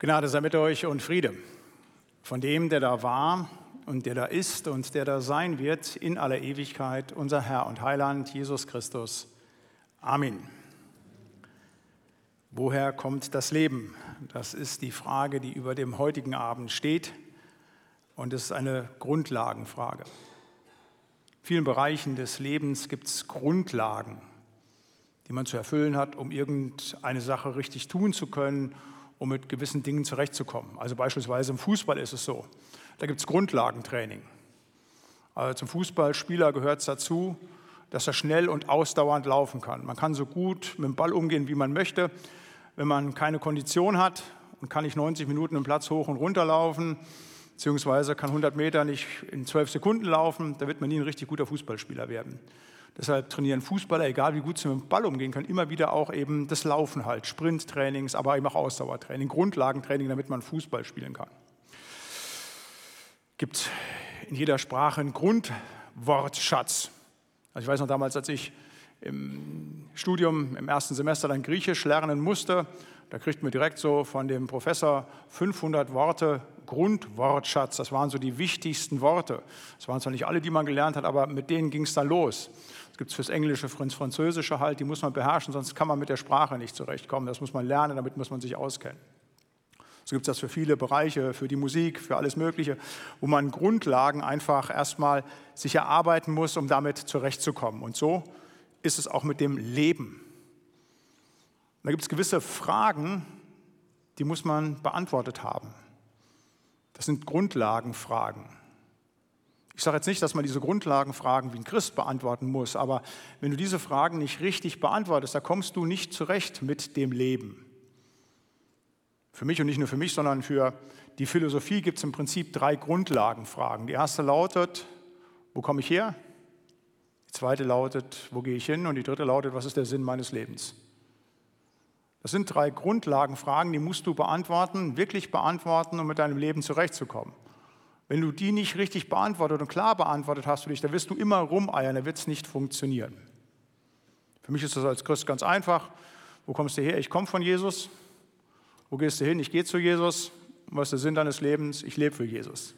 Gnade sei mit euch und Friede von dem, der da war und der da ist und der da sein wird in aller Ewigkeit, unser Herr und Heiland Jesus Christus. Amen. Woher kommt das Leben? Das ist die Frage, die über dem heutigen Abend steht und es ist eine Grundlagenfrage. In vielen Bereichen des Lebens gibt es Grundlagen, die man zu erfüllen hat, um irgendeine Sache richtig tun zu können um mit gewissen Dingen zurechtzukommen. Also beispielsweise im Fußball ist es so. Da gibt es Grundlagentraining. Also zum Fußballspieler gehört es dazu, dass er schnell und ausdauernd laufen kann. Man kann so gut mit dem Ball umgehen, wie man möchte. Wenn man keine Kondition hat und kann nicht 90 Minuten im Platz hoch und runter laufen, beziehungsweise kann 100 Meter nicht in 12 Sekunden laufen, da wird man nie ein richtig guter Fußballspieler werden. Deshalb trainieren Fußballer, egal wie gut sie mit dem Ball umgehen können, immer wieder auch eben das Laufen halt, Sprinttrainings, aber eben auch Ausdauertraining, Grundlagentraining, damit man Fußball spielen kann. Gibt in jeder Sprache einen Grundwortschatz. Also ich weiß noch damals, als ich im Studium im ersten Semester dann Griechisch lernen musste, da kriegt man direkt so von dem Professor 500 Worte Grundwortschatz. Das waren so die wichtigsten Worte. Das waren zwar nicht alle, die man gelernt hat, aber mit denen ging es dann los gibt es fürs Englische, fürs Französische halt, die muss man beherrschen, sonst kann man mit der Sprache nicht zurechtkommen. Das muss man lernen, damit muss man sich auskennen. So gibt es das für viele Bereiche, für die Musik, für alles Mögliche, wo man Grundlagen einfach erstmal sich erarbeiten muss, um damit zurechtzukommen. Und so ist es auch mit dem Leben. Da gibt es gewisse Fragen, die muss man beantwortet haben. Das sind Grundlagenfragen. Ich sage jetzt nicht, dass man diese Grundlagenfragen wie ein Christ beantworten muss, aber wenn du diese Fragen nicht richtig beantwortest, da kommst du nicht zurecht mit dem Leben. Für mich und nicht nur für mich, sondern für die Philosophie gibt es im Prinzip drei Grundlagenfragen. Die erste lautet, wo komme ich her? Die zweite lautet, wo gehe ich hin? Und die dritte lautet, was ist der Sinn meines Lebens? Das sind drei Grundlagenfragen, die musst du beantworten, wirklich beantworten, um mit deinem Leben zurechtzukommen. Wenn du die nicht richtig beantwortet und klar beantwortet hast für dich, dann wirst du immer rumeiern, dann wird es nicht funktionieren. Für mich ist das als Christ ganz einfach. Wo kommst du her? Ich komme von Jesus. Wo gehst du hin? Ich gehe zu Jesus. was ist der Sinn deines Lebens? Ich lebe für Jesus.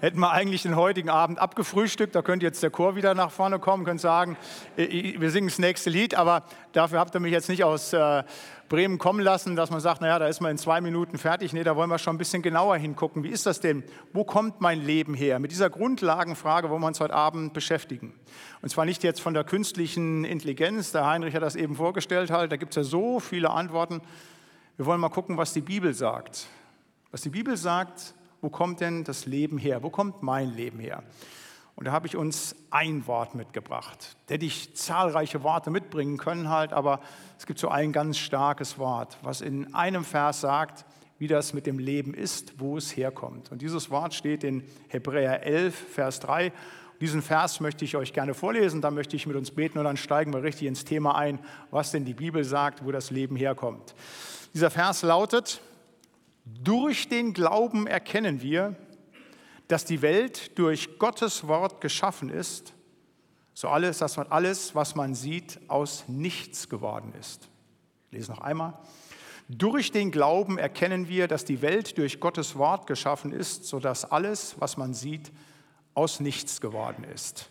Hätten wir eigentlich den heutigen Abend abgefrühstückt, da könnte jetzt der Chor wieder nach vorne kommen, könnt sagen, wir singen das nächste Lied, aber dafür habt ihr mich jetzt nicht aus äh, Bremen kommen lassen, dass man sagt, naja, da ist man in zwei Minuten fertig. Nee, da wollen wir schon ein bisschen genauer hingucken. Wie ist das denn? Wo kommt mein Leben her? Mit dieser Grundlagenfrage wollen wir uns heute Abend beschäftigen. Und zwar nicht jetzt von der künstlichen Intelligenz, der Heinrich hat das eben vorgestellt, halt, da gibt es ja so viele Antworten. Wir wollen mal gucken, was die Bibel sagt. Was die Bibel sagt, wo kommt denn das Leben her? Wo kommt mein Leben her? Und da habe ich uns ein Wort mitgebracht. Da hätte ich zahlreiche Worte mitbringen können halt, aber es gibt so ein ganz starkes Wort, was in einem Vers sagt, wie das mit dem Leben ist, wo es herkommt. Und dieses Wort steht in Hebräer 11, Vers 3. Diesen Vers möchte ich euch gerne vorlesen, dann möchte ich mit uns beten und dann steigen wir richtig ins Thema ein, was denn die Bibel sagt, wo das Leben herkommt. Dieser Vers lautet, durch den Glauben erkennen wir, dass die Welt durch Gottes Wort geschaffen ist, so alles, dass man alles, was man sieht, aus nichts geworden ist. Ich lese noch einmal. Durch den Glauben erkennen wir, dass die Welt durch Gottes Wort geschaffen ist, so dass alles, was man sieht, aus nichts geworden ist.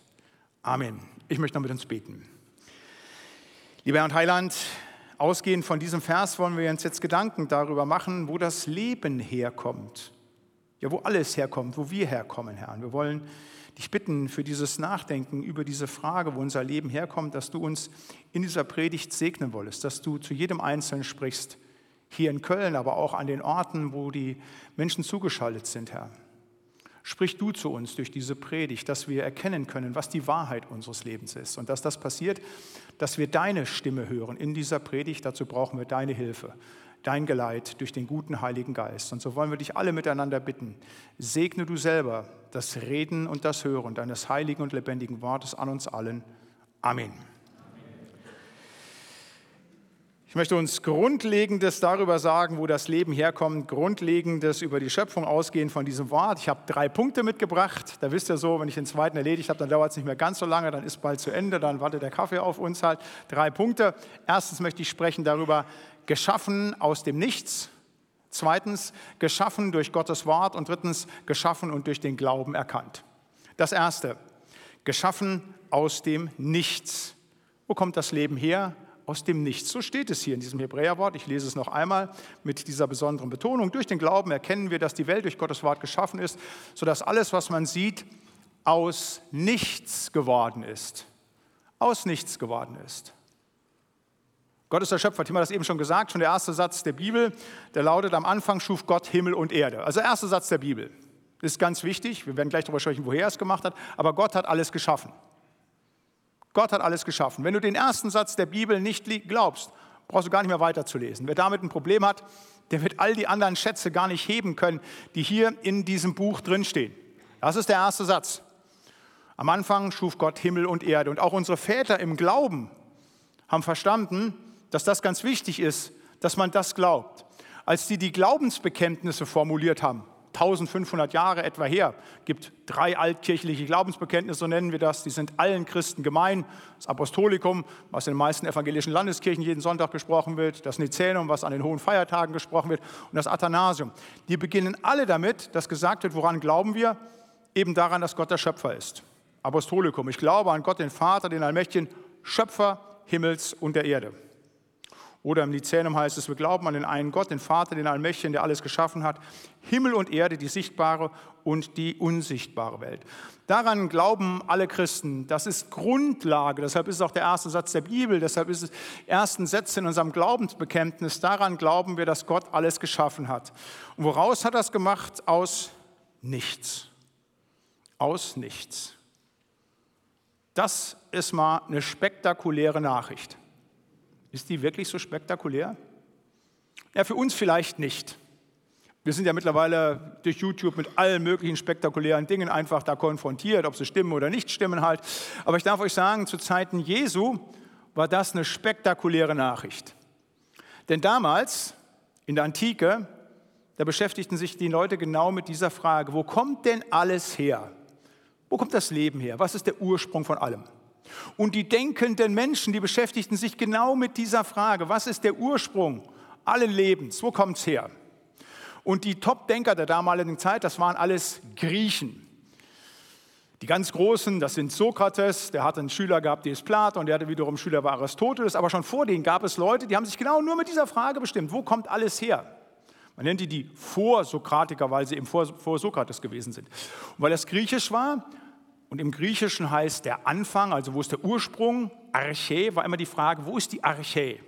Amen. Ich möchte noch mit uns beten. Lieber Herr und Heiland, ausgehend von diesem Vers wollen wir uns jetzt Gedanken darüber machen, wo das Leben herkommt ja, wo alles herkommt, wo wir herkommen, Herr. Und wir wollen dich bitten für dieses Nachdenken über diese Frage, wo unser Leben herkommt, dass du uns in dieser Predigt segnen wolltest, dass du zu jedem Einzelnen sprichst, hier in Köln, aber auch an den Orten, wo die Menschen zugeschaltet sind, Herr. Sprich du zu uns durch diese Predigt, dass wir erkennen können, was die Wahrheit unseres Lebens ist. Und dass das passiert, dass wir deine Stimme hören in dieser Predigt. Dazu brauchen wir deine Hilfe dein Geleit durch den guten Heiligen Geist. Und so wollen wir dich alle miteinander bitten. Segne du selber das Reden und das Hören deines heiligen und lebendigen Wortes an uns allen. Amen. Ich möchte uns Grundlegendes darüber sagen, wo das Leben herkommt, Grundlegendes über die Schöpfung ausgehen von diesem Wort. Ich habe drei Punkte mitgebracht. Da wisst ihr so, wenn ich den zweiten erledigt habe, dann dauert es nicht mehr ganz so lange, dann ist bald zu Ende, dann wartet der Kaffee auf uns halt. Drei Punkte. Erstens möchte ich sprechen darüber, geschaffen aus dem Nichts, Zweitens, geschaffen durch Gottes Wort und drittens, geschaffen und durch den Glauben erkannt. Das erste, geschaffen aus dem Nichts. Wo kommt das Leben her? Aus dem Nichts. So steht es hier in diesem Hebräerwort. Ich lese es noch einmal mit dieser besonderen Betonung. Durch den Glauben erkennen wir, dass die Welt durch Gottes Wort geschaffen ist, sodass alles, was man sieht, aus nichts geworden ist. Aus nichts geworden ist. Gott ist der Schöpfer, Tim hat das eben schon gesagt, schon der erste Satz der Bibel, der lautet, am Anfang schuf Gott Himmel und Erde. Also der erste Satz der Bibel. Ist ganz wichtig, wir werden gleich darüber sprechen, woher er es gemacht hat, aber Gott hat alles geschaffen. Gott hat alles geschaffen. Wenn du den ersten Satz der Bibel nicht glaubst, brauchst du gar nicht mehr weiterzulesen. Wer damit ein Problem hat, der wird all die anderen Schätze gar nicht heben können, die hier in diesem Buch drinstehen. Das ist der erste Satz. Am Anfang schuf Gott Himmel und Erde. Und auch unsere Väter im Glauben haben verstanden, dass das ganz wichtig ist, dass man das glaubt. Als die die Glaubensbekenntnisse formuliert haben, 1500 Jahre etwa her, gibt drei altkirchliche Glaubensbekenntnisse, so nennen wir das, die sind allen Christen gemein. Das Apostolikum, was in den meisten evangelischen Landeskirchen jeden Sonntag gesprochen wird, das Nizänum, was an den hohen Feiertagen gesprochen wird und das Athanasium. Die beginnen alle damit, dass gesagt wird, woran glauben wir? Eben daran, dass Gott der Schöpfer ist. Apostolikum, ich glaube an Gott, den Vater, den Allmächtigen, Schöpfer Himmels und der Erde. Oder im Lyzänum heißt es, wir glauben an den einen Gott, den Vater, den Allmächtigen, der alles geschaffen hat, Himmel und Erde, die sichtbare und die unsichtbare Welt. Daran glauben alle Christen. Das ist Grundlage. Deshalb ist es auch der erste Satz der Bibel. Deshalb ist es ersten Sätze in unserem Glaubensbekenntnis. Daran glauben wir, dass Gott alles geschaffen hat. Und woraus hat er es gemacht? Aus nichts. Aus nichts. Das ist mal eine spektakuläre Nachricht. Ist die wirklich so spektakulär? Ja, für uns vielleicht nicht. Wir sind ja mittlerweile durch YouTube mit allen möglichen spektakulären Dingen einfach da konfrontiert, ob sie stimmen oder nicht stimmen halt. Aber ich darf euch sagen, zu Zeiten Jesu war das eine spektakuläre Nachricht. Denn damals, in der Antike, da beschäftigten sich die Leute genau mit dieser Frage, wo kommt denn alles her? Wo kommt das Leben her? Was ist der Ursprung von allem? Und die denkenden Menschen, die beschäftigten sich genau mit dieser Frage, was ist der Ursprung allen Lebens, wo kommt es her? Und die Top-Denker der damaligen Zeit, das waren alles Griechen. Die ganz Großen, das sind Sokrates, der hatte einen Schüler gehabt, der ist Platon, der hatte wiederum Schüler bei Aristoteles, aber schon vor denen gab es Leute, die haben sich genau nur mit dieser Frage bestimmt, wo kommt alles her? Man nennt die die Vorsokratiker, weil sie eben vor, vor Sokrates gewesen sind. Und weil das griechisch war, und im Griechischen heißt der Anfang, also wo ist der Ursprung, Arche, war immer die Frage, wo ist die Arche?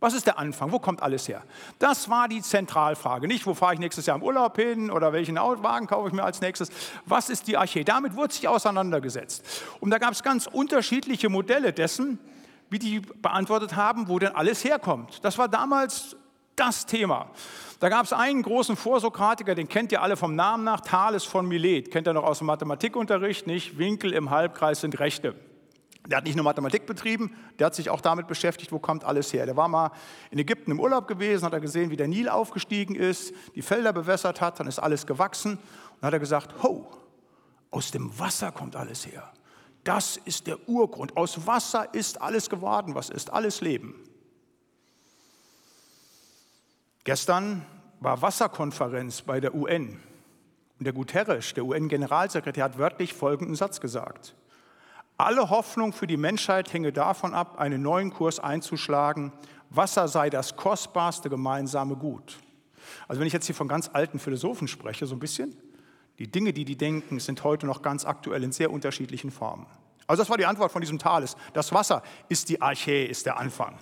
Was ist der Anfang? Wo kommt alles her? Das war die Zentralfrage. Nicht, wo fahre ich nächstes Jahr im Urlaub hin oder welchen Wagen kaufe ich mir als nächstes. Was ist die Arche? Damit wurde sich auseinandergesetzt. Und da gab es ganz unterschiedliche Modelle dessen, wie die beantwortet haben, wo denn alles herkommt. Das war damals das Thema. Da gab es einen großen Vorsokratiker, den kennt ihr alle vom Namen nach, Thales von Milet. Kennt ihr noch aus dem Mathematikunterricht, nicht? Winkel im Halbkreis sind Rechte. Der hat nicht nur Mathematik betrieben, der hat sich auch damit beschäftigt, wo kommt alles her. Der war mal in Ägypten im Urlaub gewesen, hat er gesehen, wie der Nil aufgestiegen ist, die Felder bewässert hat, dann ist alles gewachsen. Und hat er gesagt, ho, aus dem Wasser kommt alles her. Das ist der Urgrund. Aus Wasser ist alles geworden. Was ist alles Leben? Gestern war Wasserkonferenz bei der UN. Und der Guterres, der UN-Generalsekretär, hat wörtlich folgenden Satz gesagt. Alle Hoffnung für die Menschheit hänge davon ab, einen neuen Kurs einzuschlagen. Wasser sei das kostbarste gemeinsame Gut. Also wenn ich jetzt hier von ganz alten Philosophen spreche, so ein bisschen, die Dinge, die die denken, sind heute noch ganz aktuell in sehr unterschiedlichen Formen. Also das war die Antwort von diesem Thales. Das Wasser ist die Arche, ist der Anfang.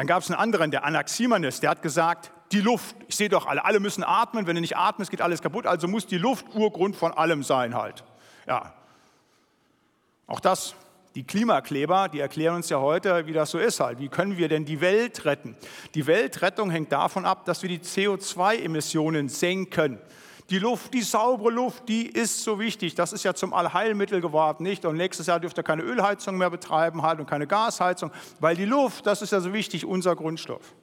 Dann gab es einen anderen, der Anaximenes, der hat gesagt, die Luft, ich sehe doch alle, alle müssen atmen, wenn du nicht atmest, geht alles kaputt, also muss die Luft Urgrund von allem sein halt. Ja, auch das, die Klimakleber, die erklären uns ja heute, wie das so ist halt. Wie können wir denn die Welt retten? Die Weltrettung hängt davon ab, dass wir die CO2-Emissionen senken. Die Luft, die saubere Luft, die ist so wichtig. Das ist ja zum Allheilmittel geworden, nicht? Und nächstes Jahr dürft ihr keine Ölheizung mehr betreiben halt und keine Gasheizung, weil die Luft, das ist ja so wichtig, unser Grundstoff.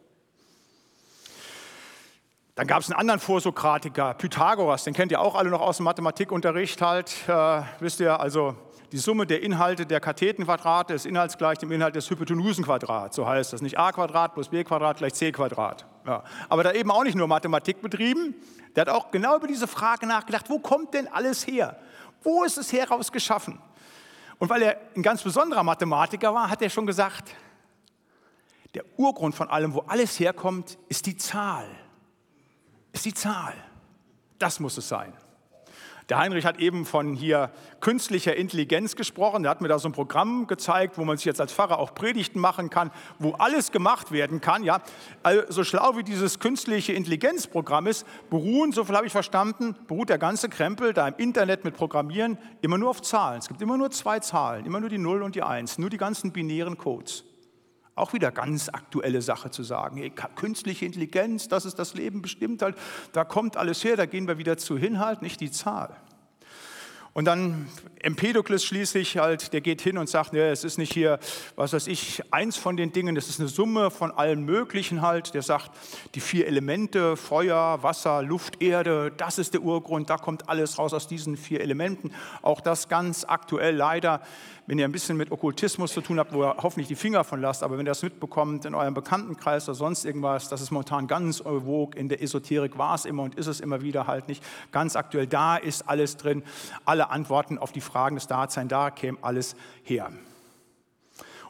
Dann gab es einen anderen Vorsokratiker, Pythagoras, den kennt ihr auch alle noch aus dem Mathematikunterricht halt. Äh, wisst ihr, also die Summe der Inhalte der Kathetenquadrate ist inhaltsgleich dem Inhalt des Hypotenusenquadrats. So heißt das. Nicht a Quadrat plus b Quadrat gleich c Quadrat. Ja. Aber da eben auch nicht nur Mathematik betrieben, der hat auch genau über diese Frage nachgedacht, wo kommt denn alles her? Wo ist es heraus geschaffen? Und weil er ein ganz besonderer Mathematiker war, hat er schon gesagt, der Urgrund von allem, wo alles herkommt, ist die Zahl. Ist die Zahl. Das muss es sein. Der Heinrich hat eben von hier künstlicher Intelligenz gesprochen. Er hat mir da so ein Programm gezeigt, wo man sich jetzt als Pfarrer auch Predigten machen kann, wo alles gemacht werden kann. Ja, also so schlau wie dieses künstliche Intelligenzprogramm ist, beruhen, so viel habe ich verstanden, beruht der ganze Krempel da im Internet mit Programmieren immer nur auf Zahlen. Es gibt immer nur zwei Zahlen, immer nur die 0 und die 1, nur die ganzen binären Codes. Auch wieder ganz aktuelle Sache zu sagen, künstliche Intelligenz, das ist das Leben bestimmt halt, da kommt alles her, da gehen wir wieder zu hin halt, nicht die Zahl. Und dann Empedokles schließlich halt, der geht hin und sagt, ja, es ist nicht hier, was weiß ich, eins von den Dingen, es ist eine Summe von allen möglichen halt. Der sagt, die vier Elemente, Feuer, Wasser, Luft, Erde, das ist der Urgrund, da kommt alles raus aus diesen vier Elementen. Auch das ganz aktuell leider wenn ihr ein bisschen mit Okkultismus zu tun habt, wo ihr hoffentlich die Finger von lasst, aber wenn ihr das mitbekommt in eurem Bekanntenkreis oder sonst irgendwas, das ist momentan ganz vogue, in der Esoterik war es immer und ist es immer wieder halt nicht ganz aktuell. Da ist alles drin, alle Antworten auf die Fragen des Daseins, da käme alles her.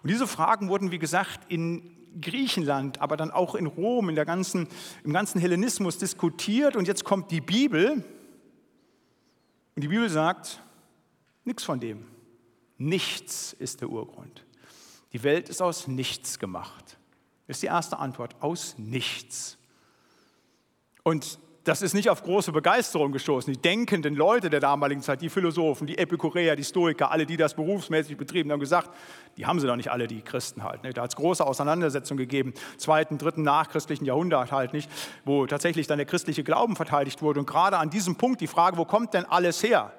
Und diese Fragen wurden, wie gesagt, in Griechenland, aber dann auch in Rom, in der ganzen, im ganzen Hellenismus diskutiert. Und jetzt kommt die Bibel. Und die Bibel sagt, nichts von dem. Nichts ist der Urgrund. Die Welt ist aus nichts gemacht. Das ist die erste Antwort, aus nichts. Und das ist nicht auf große Begeisterung gestoßen. Die denkenden Leute der damaligen Zeit, die Philosophen, die Epikureer, die Stoiker, alle, die das berufsmäßig betrieben haben, gesagt, die haben sie doch nicht alle, die Christen halt. Da hat es große Auseinandersetzungen gegeben, zweiten, dritten nachchristlichen Jahrhundert halt nicht, wo tatsächlich dann der christliche Glauben verteidigt wurde. Und gerade an diesem Punkt die Frage, wo kommt denn alles her?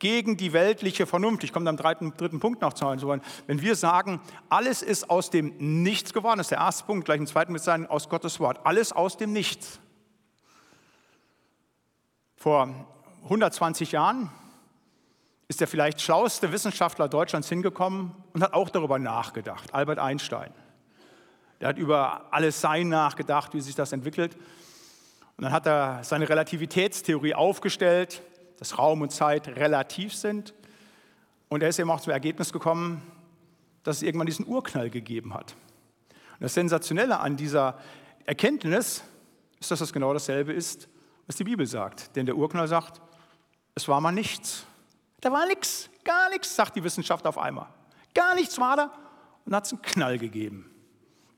gegen die weltliche Vernunft. Ich komme am dritten, dritten Punkt noch zu wollen. Wenn wir sagen, alles ist aus dem Nichts geworden, das ist der erste Punkt, gleich im zweiten mit sein, aus Gottes Wort. Alles aus dem Nichts. Vor 120 Jahren ist der vielleicht schlauste Wissenschaftler Deutschlands hingekommen und hat auch darüber nachgedacht, Albert Einstein. Der hat über alles Sein nachgedacht, wie sich das entwickelt. Und dann hat er seine Relativitätstheorie aufgestellt dass Raum und Zeit relativ sind. Und er ist eben auch zum Ergebnis gekommen, dass es irgendwann diesen Urknall gegeben hat. Und das Sensationelle an dieser Erkenntnis ist, dass das genau dasselbe ist, was die Bibel sagt. Denn der Urknall sagt, es war mal nichts. Da war nichts, gar nichts, sagt die Wissenschaft auf einmal. Gar nichts war da. Und hat es einen Knall gegeben.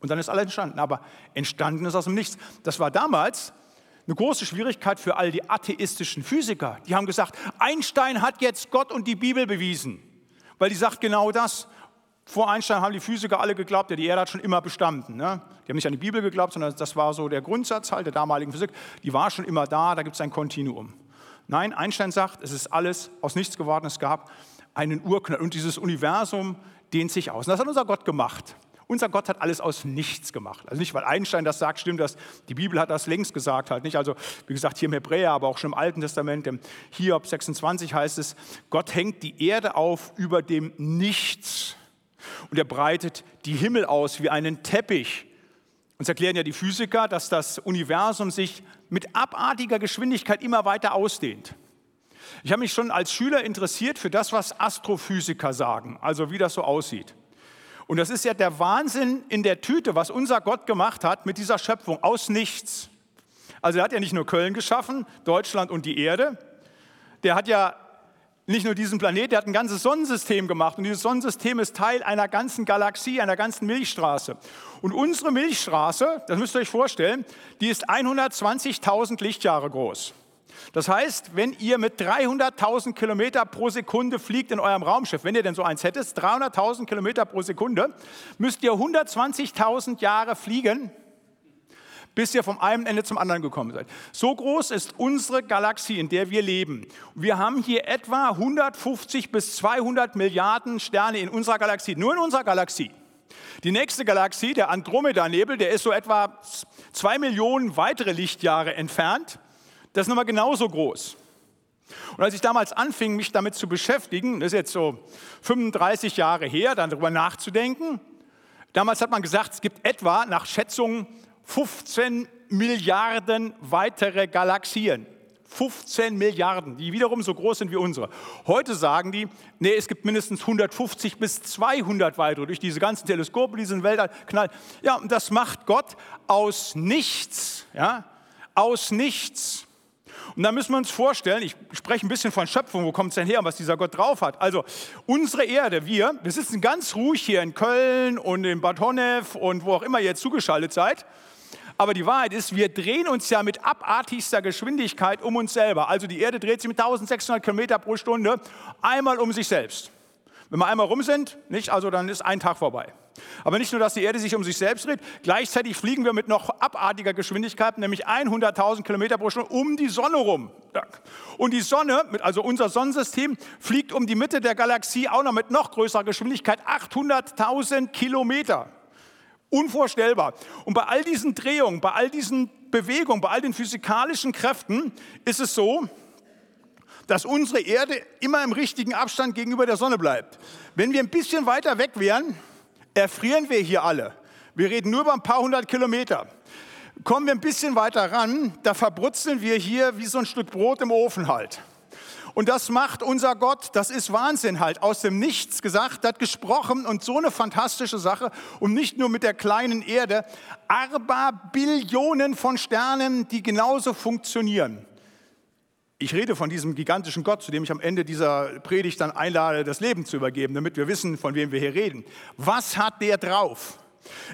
Und dann ist alles entstanden. Aber entstanden ist aus dem Nichts. Das war damals eine große Schwierigkeit für all die atheistischen Physiker. Die haben gesagt, Einstein hat jetzt Gott und die Bibel bewiesen, weil die sagt genau das. Vor Einstein haben die Physiker alle geglaubt, ja, die Erde hat schon immer bestanden. Ne? Die haben nicht an die Bibel geglaubt, sondern das war so der Grundsatz halt der damaligen Physik. Die war schon immer da, da gibt es ein Kontinuum. Nein, Einstein sagt, es ist alles aus nichts geworden, es gab einen Urknall und dieses Universum dehnt sich aus. Und das hat unser Gott gemacht. Unser Gott hat alles aus nichts gemacht. Also nicht, weil Einstein das sagt, stimmt das. Die Bibel hat das längst gesagt halt nicht. Also wie gesagt, hier im Hebräer, aber auch schon im Alten Testament, im Hiob 26 heißt es, Gott hängt die Erde auf über dem Nichts und er breitet die Himmel aus wie einen Teppich. Uns erklären ja die Physiker, dass das Universum sich mit abartiger Geschwindigkeit immer weiter ausdehnt. Ich habe mich schon als Schüler interessiert für das, was Astrophysiker sagen, also wie das so aussieht. Und das ist ja der Wahnsinn in der Tüte, was unser Gott gemacht hat mit dieser Schöpfung aus nichts. Also er hat ja nicht nur Köln geschaffen, Deutschland und die Erde. Der hat ja nicht nur diesen Planet, der hat ein ganzes Sonnensystem gemacht. Und dieses Sonnensystem ist Teil einer ganzen Galaxie, einer ganzen Milchstraße. Und unsere Milchstraße, das müsst ihr euch vorstellen, die ist 120.000 Lichtjahre groß. Das heißt, wenn ihr mit 300.000 Kilometer pro Sekunde fliegt in eurem Raumschiff, wenn ihr denn so eins hättet, 300.000 Kilometer pro Sekunde, müsst ihr 120.000 Jahre fliegen, bis ihr vom einen Ende zum anderen gekommen seid. So groß ist unsere Galaxie, in der wir leben. Wir haben hier etwa 150 bis 200 Milliarden Sterne in unserer Galaxie, nur in unserer Galaxie. Die nächste Galaxie, der Andromeda-Nebel, der ist so etwa zwei Millionen weitere Lichtjahre entfernt. Das ist nochmal genauso groß. Und als ich damals anfing, mich damit zu beschäftigen, das ist jetzt so 35 Jahre her, dann darüber nachzudenken, damals hat man gesagt, es gibt etwa nach Schätzungen 15 Milliarden weitere Galaxien. 15 Milliarden, die wiederum so groß sind wie unsere. Heute sagen die, nee, es gibt mindestens 150 bis 200 weitere durch diese ganzen Teleskope, diesen Weltall knallen. Ja, und das macht Gott aus nichts, ja, aus nichts. Und da müssen wir uns vorstellen, ich spreche ein bisschen von Schöpfung, wo kommt es denn her, was dieser Gott drauf hat. Also unsere Erde, wir, wir sitzen ganz ruhig hier in Köln und in Bad Honnef und wo auch immer ihr zugeschaltet seid. Aber die Wahrheit ist, wir drehen uns ja mit abartigster Geschwindigkeit um uns selber. Also die Erde dreht sich mit 1600 Kilometer pro Stunde einmal um sich selbst. Wenn wir einmal rum sind, nicht, also dann ist ein Tag vorbei. Aber nicht nur, dass die Erde sich um sich selbst dreht, gleichzeitig fliegen wir mit noch abartiger Geschwindigkeit, nämlich 100.000 Kilometer pro Stunde, um die Sonne rum. Und die Sonne, also unser Sonnensystem, fliegt um die Mitte der Galaxie auch noch mit noch größerer Geschwindigkeit, 800.000 Kilometer. Unvorstellbar. Und bei all diesen Drehungen, bei all diesen Bewegungen, bei all den physikalischen Kräften ist es so, dass unsere Erde immer im richtigen Abstand gegenüber der Sonne bleibt. Wenn wir ein bisschen weiter weg wären, erfrieren wir hier alle. Wir reden nur über ein paar hundert Kilometer. Kommen wir ein bisschen weiter ran, da verbrutzeln wir hier wie so ein Stück Brot im Ofen halt. Und das macht unser Gott, das ist Wahnsinn halt, aus dem Nichts gesagt, hat gesprochen und so eine fantastische Sache und nicht nur mit der kleinen Erde, aber Billionen von Sternen, die genauso funktionieren. Ich rede von diesem gigantischen Gott, zu dem ich am Ende dieser Predigt dann einlade, das Leben zu übergeben, damit wir wissen, von wem wir hier reden. Was hat der drauf?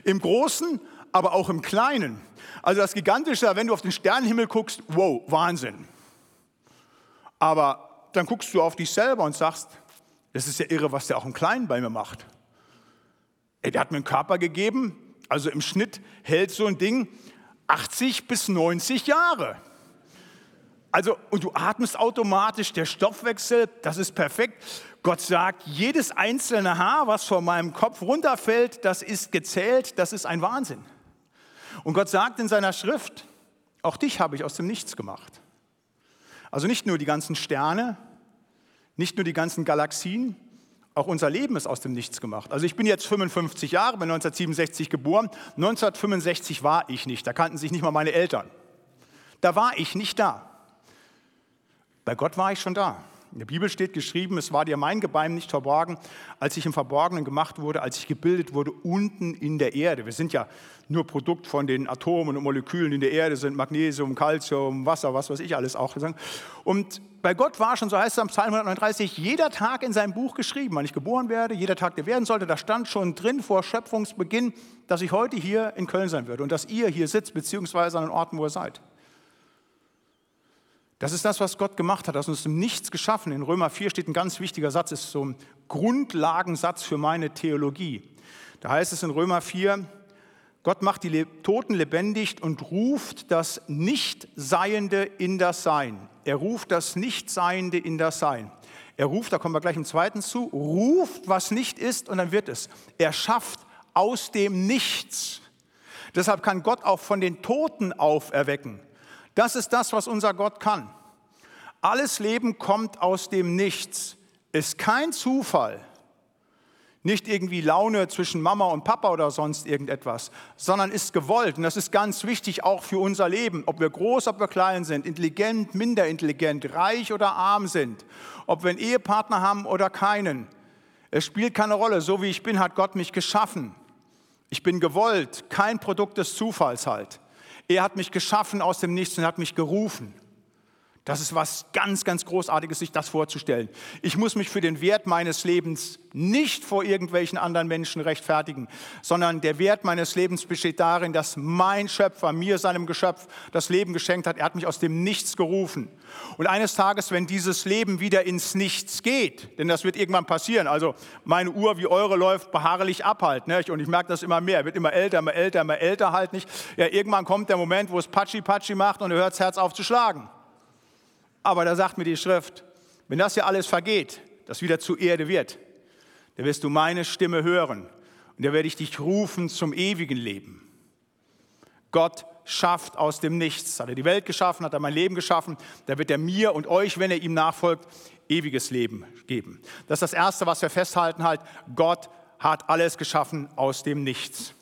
Im Großen, aber auch im Kleinen. Also das Gigantische, wenn du auf den Sternenhimmel guckst, wow, Wahnsinn. Aber dann guckst du auf dich selber und sagst, das ist ja irre, was der auch im Kleinen bei mir macht. Ey, der hat mir einen Körper gegeben, also im Schnitt hält so ein Ding 80 bis 90 Jahre. Also, und du atmest automatisch, der Stoffwechsel, das ist perfekt. Gott sagt, jedes einzelne Haar, was von meinem Kopf runterfällt, das ist gezählt, das ist ein Wahnsinn. Und Gott sagt in seiner Schrift, auch dich habe ich aus dem Nichts gemacht. Also nicht nur die ganzen Sterne, nicht nur die ganzen Galaxien, auch unser Leben ist aus dem Nichts gemacht. Also ich bin jetzt 55 Jahre, bin 1967 geboren. 1965 war ich nicht, da kannten sich nicht mal meine Eltern. Da war ich nicht da. Bei Gott war ich schon da. In der Bibel steht geschrieben, es war dir mein Gebein nicht verborgen, als ich im Verborgenen gemacht wurde, als ich gebildet wurde unten in der Erde. Wir sind ja nur Produkt von den Atomen und Molekülen in der Erde, sind Magnesium, Calcium, Wasser, was weiß ich alles auch. Und bei Gott war schon, so heißt es am Psalm 139, jeder Tag in seinem Buch geschrieben, wann ich geboren werde, jeder Tag, der werden sollte. Da stand schon drin vor Schöpfungsbeginn, dass ich heute hier in Köln sein würde und dass ihr hier sitzt, beziehungsweise an den Orten, wo ihr seid. Das ist das, was Gott gemacht hat, aus uns dem Nichts geschaffen. In Römer 4 steht ein ganz wichtiger Satz, ist so ein Grundlagensatz für meine Theologie. Da heißt es in Römer 4, Gott macht die Toten lebendig und ruft das Nichtseiende in das Sein. Er ruft das Nichtseiende in das Sein. Er ruft, da kommen wir gleich im zweiten zu, ruft, was nicht ist und dann wird es. Er schafft aus dem Nichts. Deshalb kann Gott auch von den Toten auferwecken. Das ist das, was unser Gott kann. Alles Leben kommt aus dem Nichts, ist kein Zufall, nicht irgendwie Laune zwischen Mama und Papa oder sonst irgendetwas, sondern ist gewollt. Und das ist ganz wichtig auch für unser Leben, ob wir groß, ob wir klein sind, intelligent, minder intelligent, reich oder arm sind, ob wir einen Ehepartner haben oder keinen. Es spielt keine Rolle. So wie ich bin, hat Gott mich geschaffen. Ich bin gewollt, kein Produkt des Zufalls halt. Er hat mich geschaffen aus dem Nichts und hat mich gerufen. Das ist was ganz, ganz Großartiges, sich das vorzustellen. Ich muss mich für den Wert meines Lebens nicht vor irgendwelchen anderen Menschen rechtfertigen, sondern der Wert meines Lebens besteht darin, dass mein Schöpfer mir, seinem Geschöpf, das Leben geschenkt hat. Er hat mich aus dem Nichts gerufen. Und eines Tages, wenn dieses Leben wieder ins Nichts geht, denn das wird irgendwann passieren, also meine Uhr wie eure läuft beharrlich ab halt, nicht? und ich merke das immer mehr, wird immer älter, immer älter, immer älter halt nicht. Ja, irgendwann kommt der Moment, wo es Patschi-Patschi macht und er hört das Herz auf zu schlagen. Aber da sagt mir die Schrift, wenn das ja alles vergeht, das wieder zu Erde wird, dann wirst du meine Stimme hören und da werde ich dich rufen zum ewigen Leben. Gott schafft aus dem Nichts. Hat er die Welt geschaffen, hat er mein Leben geschaffen, da wird er mir und euch, wenn er ihm nachfolgt, ewiges Leben geben. Das ist das Erste, was wir festhalten halt. Gott hat alles geschaffen aus dem Nichts.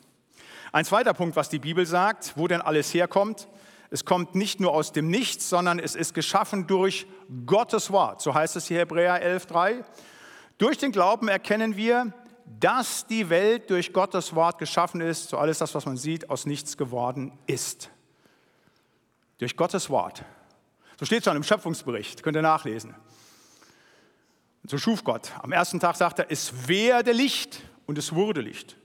Ein zweiter Punkt, was die Bibel sagt, wo denn alles herkommt. Es kommt nicht nur aus dem Nichts, sondern es ist geschaffen durch Gottes Wort. So heißt es hier Hebräer 11.3. Durch den Glauben erkennen wir, dass die Welt durch Gottes Wort geschaffen ist, so alles das, was man sieht, aus nichts geworden ist. Durch Gottes Wort. So steht es schon im Schöpfungsbericht, könnt ihr nachlesen. Und so schuf Gott. Am ersten Tag sagt er, es werde Licht und es wurde Licht.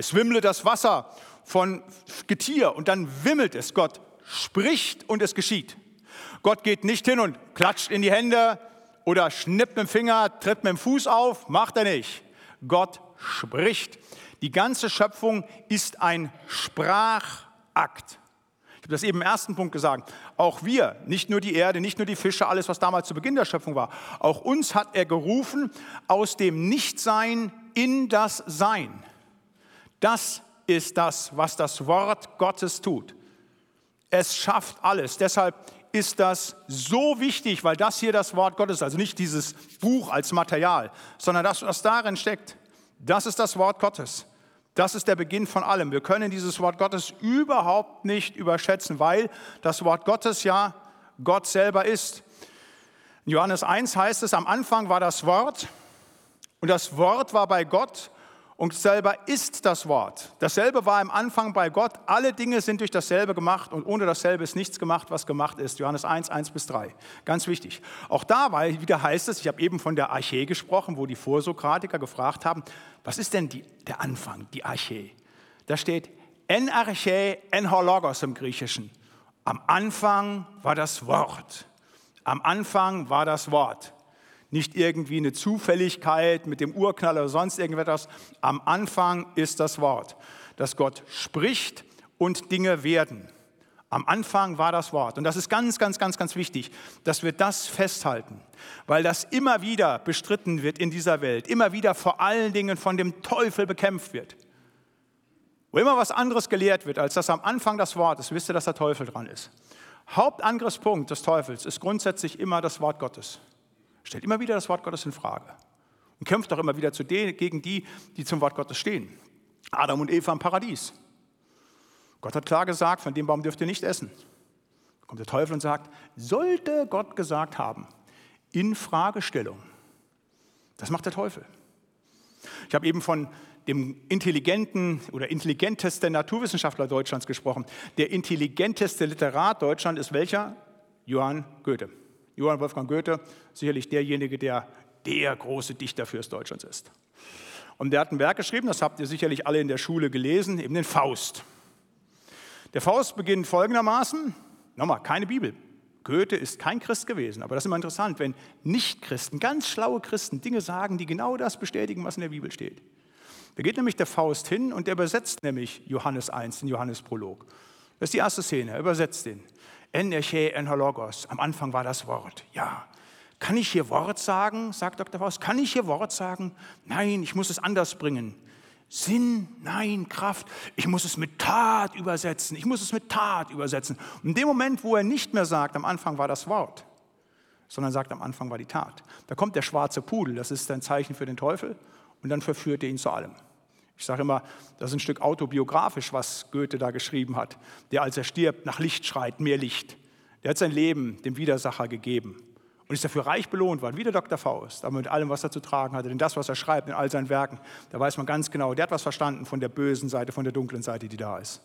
Es wimmle das Wasser von Getier und dann wimmelt es. Gott spricht und es geschieht. Gott geht nicht hin und klatscht in die Hände oder schnippt mit dem Finger, tritt mit dem Fuß auf, macht er nicht. Gott spricht. Die ganze Schöpfung ist ein Sprachakt. Ich habe das eben im ersten Punkt gesagt. Auch wir, nicht nur die Erde, nicht nur die Fische, alles, was damals zu Beginn der Schöpfung war, auch uns hat er gerufen, aus dem Nichtsein in das Sein. Das ist das, was das Wort Gottes tut. Es schafft alles. Deshalb ist das so wichtig, weil das hier das Wort Gottes also nicht dieses Buch als Material, sondern das, was darin steckt. Das ist das Wort Gottes. Das ist der Beginn von allem. Wir können dieses Wort Gottes überhaupt nicht überschätzen, weil das Wort Gottes ja Gott selber ist. In Johannes 1 heißt es, am Anfang war das Wort und das Wort war bei Gott und selber ist das Wort. Dasselbe war am Anfang bei Gott. Alle Dinge sind durch dasselbe gemacht und ohne dasselbe ist nichts gemacht, was gemacht ist. Johannes 1, 1 bis 3. Ganz wichtig. Auch dabei wieder heißt es, ich habe eben von der Arche gesprochen, wo die Vorsokratiker gefragt haben, was ist denn die, der Anfang, die Arche? Da steht en Arche, en Hologos im Griechischen. Am Anfang war das Wort. Am Anfang war das Wort nicht irgendwie eine Zufälligkeit mit dem Urknall oder sonst irgendetwas. Am Anfang ist das Wort, dass Gott spricht und Dinge werden. Am Anfang war das Wort. Und das ist ganz, ganz, ganz, ganz wichtig, dass wir das festhalten, weil das immer wieder bestritten wird in dieser Welt, immer wieder vor allen Dingen von dem Teufel bekämpft wird. Wo immer was anderes gelehrt wird, als dass am Anfang das Wort ist, wisst ihr, dass der Teufel dran ist. Hauptangriffspunkt des Teufels ist grundsätzlich immer das Wort Gottes. Stellt immer wieder das Wort Gottes in Frage und kämpft auch immer wieder denen, gegen die, die zum Wort Gottes stehen. Adam und Eva im Paradies. Gott hat klar gesagt, von dem Baum dürft ihr nicht essen. Da kommt der Teufel und sagt, sollte Gott gesagt haben, in Fragestellung. Das macht der Teufel. Ich habe eben von dem intelligenten oder intelligenteste Naturwissenschaftler Deutschlands gesprochen. Der intelligenteste Literat Deutschlands ist welcher? Johann Goethe. Johann Wolfgang Goethe, sicherlich derjenige, der der große Dichter fürs Deutschlands ist. Und der hat ein Werk geschrieben, das habt ihr sicherlich alle in der Schule gelesen, eben den Faust. Der Faust beginnt folgendermaßen, nochmal, keine Bibel. Goethe ist kein Christ gewesen, aber das ist immer interessant, wenn Nichtchristen, ganz schlaue Christen Dinge sagen, die genau das bestätigen, was in der Bibel steht. Da geht nämlich der Faust hin und der übersetzt nämlich Johannes 1, den Johannesprolog. Das ist die erste Szene, er übersetzt den. Enerche enhologos. Am Anfang war das Wort. Ja. Kann ich hier Wort sagen? sagt Dr. Faust. Kann ich hier Wort sagen? Nein, ich muss es anders bringen. Sinn, nein, Kraft. Ich muss es mit Tat übersetzen. Ich muss es mit Tat übersetzen. In dem Moment, wo er nicht mehr sagt, am Anfang war das Wort, sondern sagt, am Anfang war die Tat, da kommt der schwarze Pudel. Das ist ein Zeichen für den Teufel. Und dann verführt er ihn zu allem. Ich sage immer, das ist ein Stück autobiografisch, was Goethe da geschrieben hat. Der, als er stirbt, nach Licht schreit, mehr Licht. Der hat sein Leben dem Widersacher gegeben und ist dafür reich belohnt worden, wie der Dr. Faust, aber mit allem, was er zu tragen hatte. Denn das, was er schreibt in all seinen Werken, da weiß man ganz genau, der hat was verstanden von der bösen Seite, von der dunklen Seite, die da ist.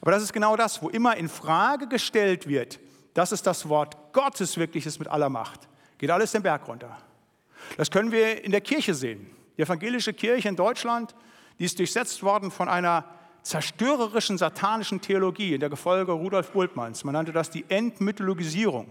Aber das ist genau das, wo immer in Frage gestellt wird, dass es das Wort Gottes wirklich ist mit aller Macht, geht alles den Berg runter. Das können wir in der Kirche sehen. Die evangelische Kirche in Deutschland, die ist durchsetzt worden von einer zerstörerischen satanischen Theologie in der Gefolge Rudolf Bultmanns. Man nannte das die Entmythologisierung.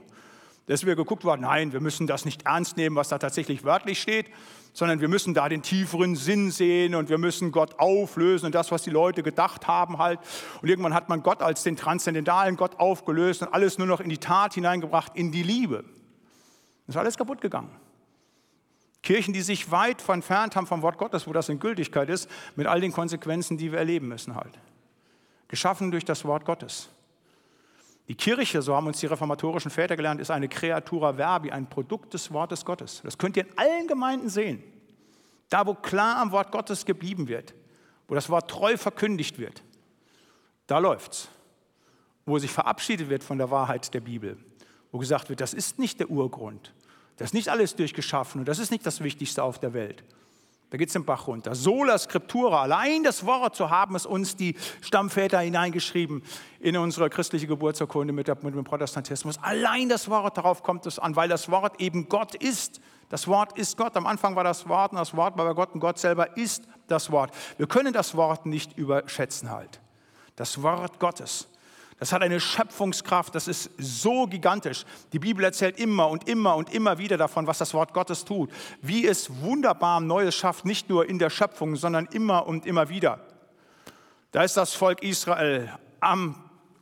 Dass wir geguckt worden, nein, wir müssen das nicht ernst nehmen, was da tatsächlich wörtlich steht, sondern wir müssen da den tieferen Sinn sehen und wir müssen Gott auflösen und das, was die Leute gedacht haben halt. Und irgendwann hat man Gott als den transzendentalen Gott aufgelöst und alles nur noch in die Tat hineingebracht, in die Liebe. Das ist alles kaputt gegangen. Kirchen, die sich weit entfernt haben vom Wort Gottes, wo das in Gültigkeit ist, mit all den Konsequenzen, die wir erleben müssen halt. Geschaffen durch das Wort Gottes. Die Kirche, so haben uns die reformatorischen Väter gelernt, ist eine Creatura Verbi, ein Produkt des Wortes Gottes. Das könnt ihr in allen Gemeinden sehen. Da, wo klar am Wort Gottes geblieben wird, wo das Wort treu verkündigt wird, da läuft's. Wo sich verabschiedet wird von der Wahrheit der Bibel, wo gesagt wird, das ist nicht der Urgrund, das ist nicht alles durchgeschaffen und das ist nicht das Wichtigste auf der Welt. Da geht es den Bach runter. Sola Scriptura, allein das Wort, so haben es uns die Stammväter hineingeschrieben in unsere christliche Geburtsurkunde mit, der, mit dem Protestantismus. Allein das Wort, darauf kommt es an, weil das Wort eben Gott ist. Das Wort ist Gott. Am Anfang war das Wort und das Wort war bei Gott und Gott selber ist das Wort. Wir können das Wort nicht überschätzen halt. Das Wort Gottes. Das hat eine Schöpfungskraft, das ist so gigantisch. Die Bibel erzählt immer und immer und immer wieder davon, was das Wort Gottes tut, wie es wunderbar Neues schafft, nicht nur in der Schöpfung, sondern immer und immer wieder. Da ist das Volk Israel am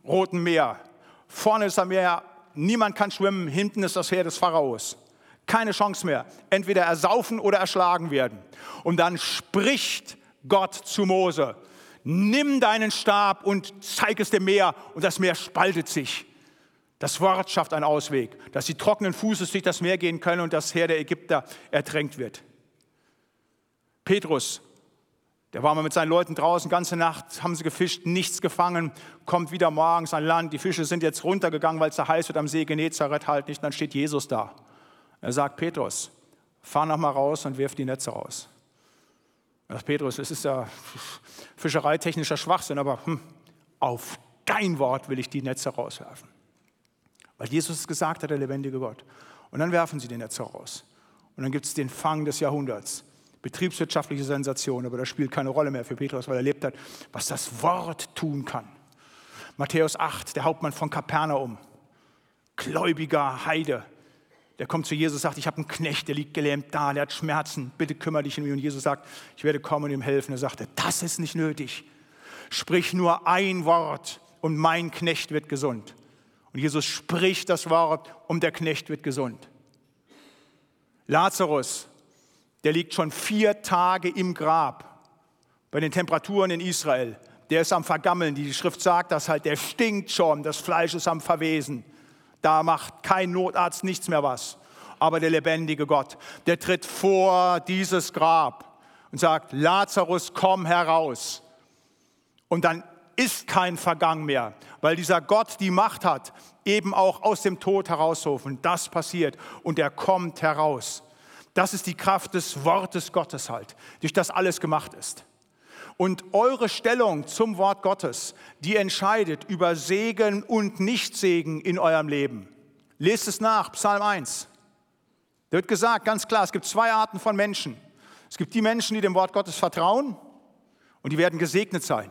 Roten Meer. Vorne ist das Meer, niemand kann schwimmen, hinten ist das Heer des Pharaos. Keine Chance mehr. Entweder ersaufen oder erschlagen werden. Und dann spricht Gott zu Mose nimm deinen Stab und zeig es dem Meer und das Meer spaltet sich. Das Wort schafft einen Ausweg, dass sie trockenen Fußes durch das Meer gehen können und das Heer der Ägypter ertränkt wird. Petrus, der war mal mit seinen Leuten draußen, ganze Nacht haben sie gefischt, nichts gefangen, kommt wieder morgens an Land, die Fische sind jetzt runtergegangen, weil es da heiß wird am See Genezareth halt nicht, und dann steht Jesus da. Er sagt, Petrus, fahr noch mal raus und wirf die Netze raus. Sagt Petrus, es ist ja fischereitechnischer Schwachsinn, aber hm, auf dein Wort will ich die Netze rauswerfen. Weil Jesus es gesagt hat, der lebendige Gott. Und dann werfen sie die Netze raus. Und dann gibt es den Fang des Jahrhunderts. Betriebswirtschaftliche Sensation, aber das spielt keine Rolle mehr für Petrus, weil er erlebt hat, was das Wort tun kann. Matthäus 8, der Hauptmann von Kapernaum, gläubiger Heide, der kommt zu Jesus und sagt, ich habe einen Knecht, der liegt gelähmt da, der hat Schmerzen, bitte kümmere dich um ihn. Und Jesus sagt, ich werde kommen und ihm helfen. Er sagte, das ist nicht nötig. Sprich nur ein Wort und mein Knecht wird gesund. Und Jesus spricht das Wort und der Knecht wird gesund. Lazarus, der liegt schon vier Tage im Grab bei den Temperaturen in Israel. Der ist am Vergammeln. Die Schrift sagt das halt, der stinkt schon, das Fleisch ist am Verwesen. Da macht kein Notarzt nichts mehr was. Aber der lebendige Gott, der tritt vor dieses Grab und sagt, Lazarus, komm heraus. Und dann ist kein Vergang mehr, weil dieser Gott die Macht hat, eben auch aus dem Tod herauszurufen. Das passiert und er kommt heraus. Das ist die Kraft des Wortes Gottes halt, durch das alles gemacht ist. Und eure Stellung zum Wort Gottes, die entscheidet über Segen und Nichtsegen in eurem Leben. Lest es nach, Psalm 1. Da wird gesagt, ganz klar, es gibt zwei Arten von Menschen. Es gibt die Menschen, die dem Wort Gottes vertrauen und die werden gesegnet sein.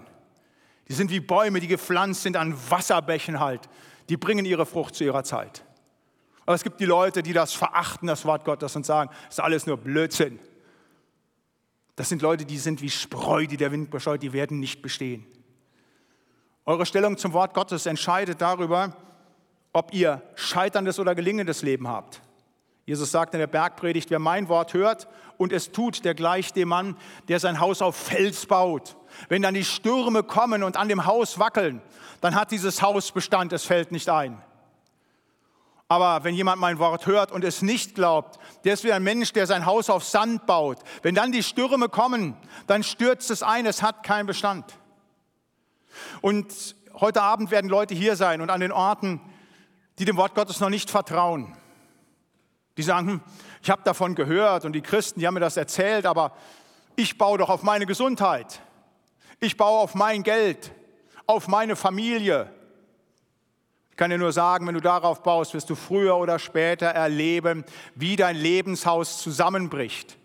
Die sind wie Bäume, die gepflanzt sind an Wasserbächen halt. Die bringen ihre Frucht zu ihrer Zeit. Aber es gibt die Leute, die das verachten, das Wort Gottes, und sagen, es ist alles nur Blödsinn. Das sind Leute, die sind wie Spreu, die der Wind bescheut, die werden nicht bestehen. Eure Stellung zum Wort Gottes entscheidet darüber, ob ihr scheiterndes oder gelingendes Leben habt. Jesus sagt in der Bergpredigt, wer mein Wort hört und es tut, der gleicht dem Mann, der sein Haus auf Fels baut. Wenn dann die Stürme kommen und an dem Haus wackeln, dann hat dieses Haus Bestand, es fällt nicht ein. Aber wenn jemand mein Wort hört und es nicht glaubt, der ist wie ein Mensch, der sein Haus auf Sand baut. Wenn dann die Stürme kommen, dann stürzt es ein, es hat keinen Bestand. Und heute Abend werden Leute hier sein und an den Orten, die dem Wort Gottes noch nicht vertrauen. Die sagen, hm, ich habe davon gehört und die Christen, die haben mir das erzählt, aber ich baue doch auf meine Gesundheit. Ich baue auf mein Geld, auf meine Familie, kann dir nur sagen, wenn du darauf baust, wirst du früher oder später erleben, wie dein Lebenshaus zusammenbricht.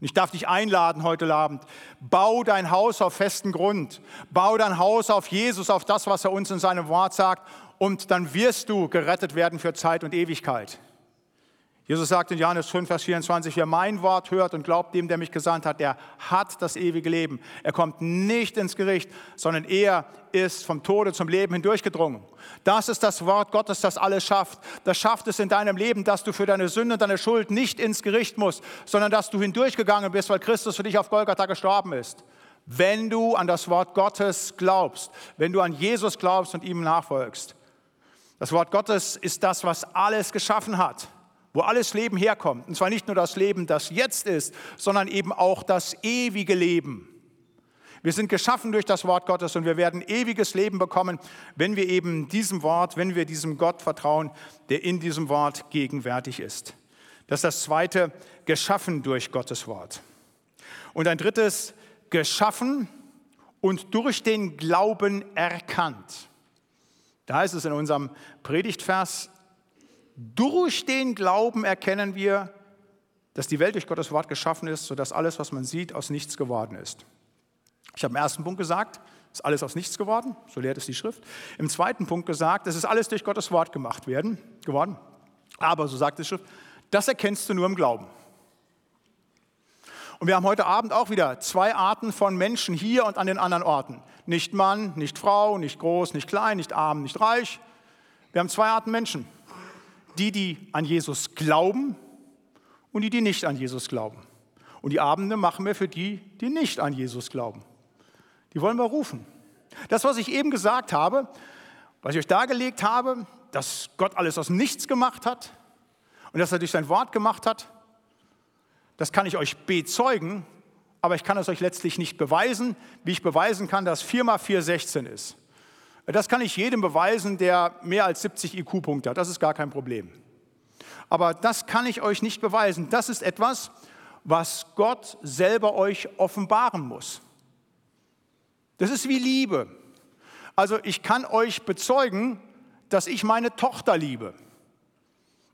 Und ich darf dich einladen heute Abend, bau dein Haus auf festen Grund, bau dein Haus auf Jesus, auf das, was er uns in seinem Wort sagt, und dann wirst du gerettet werden für Zeit und Ewigkeit. Jesus sagt in Johannes 5, Vers 24, wer mein Wort hört und glaubt dem, der mich gesandt hat, der hat das ewige Leben. Er kommt nicht ins Gericht, sondern er ist vom Tode zum Leben hindurchgedrungen. Das ist das Wort Gottes, das alles schafft. Das schafft es in deinem Leben, dass du für deine Sünde und deine Schuld nicht ins Gericht musst, sondern dass du hindurchgegangen bist, weil Christus für dich auf Golgatha gestorben ist. Wenn du an das Wort Gottes glaubst, wenn du an Jesus glaubst und ihm nachfolgst. Das Wort Gottes ist das, was alles geschaffen hat wo alles Leben herkommt. Und zwar nicht nur das Leben, das jetzt ist, sondern eben auch das ewige Leben. Wir sind geschaffen durch das Wort Gottes und wir werden ewiges Leben bekommen, wenn wir eben diesem Wort, wenn wir diesem Gott vertrauen, der in diesem Wort gegenwärtig ist. Das ist das zweite, geschaffen durch Gottes Wort. Und ein drittes, geschaffen und durch den Glauben erkannt. Da heißt es in unserem Predigtvers, durch den Glauben erkennen wir, dass die Welt durch Gottes Wort geschaffen ist, sodass alles, was man sieht, aus nichts geworden ist. Ich habe im ersten Punkt gesagt, ist alles aus nichts geworden, so lehrt es die Schrift. Im zweiten Punkt gesagt, es ist alles durch Gottes Wort gemacht werden, geworden. Aber, so sagt die Schrift, das erkennst du nur im Glauben. Und wir haben heute Abend auch wieder zwei Arten von Menschen hier und an den anderen Orten. Nicht Mann, nicht Frau, nicht groß, nicht klein, nicht arm, nicht reich. Wir haben zwei Arten Menschen. Die, die an Jesus glauben und die, die nicht an Jesus glauben. Und die Abende machen wir für die, die nicht an Jesus glauben. Die wollen wir rufen. Das, was ich eben gesagt habe, was ich euch dargelegt habe, dass Gott alles aus nichts gemacht hat und dass er durch sein Wort gemacht hat, das kann ich euch bezeugen, aber ich kann es euch letztlich nicht beweisen, wie ich beweisen kann, dass 4 mal 4 16 ist. Das kann ich jedem beweisen, der mehr als 70 IQ-Punkte hat. Das ist gar kein Problem. Aber das kann ich euch nicht beweisen. Das ist etwas, was Gott selber euch offenbaren muss. Das ist wie Liebe. Also ich kann euch bezeugen, dass ich meine Tochter liebe.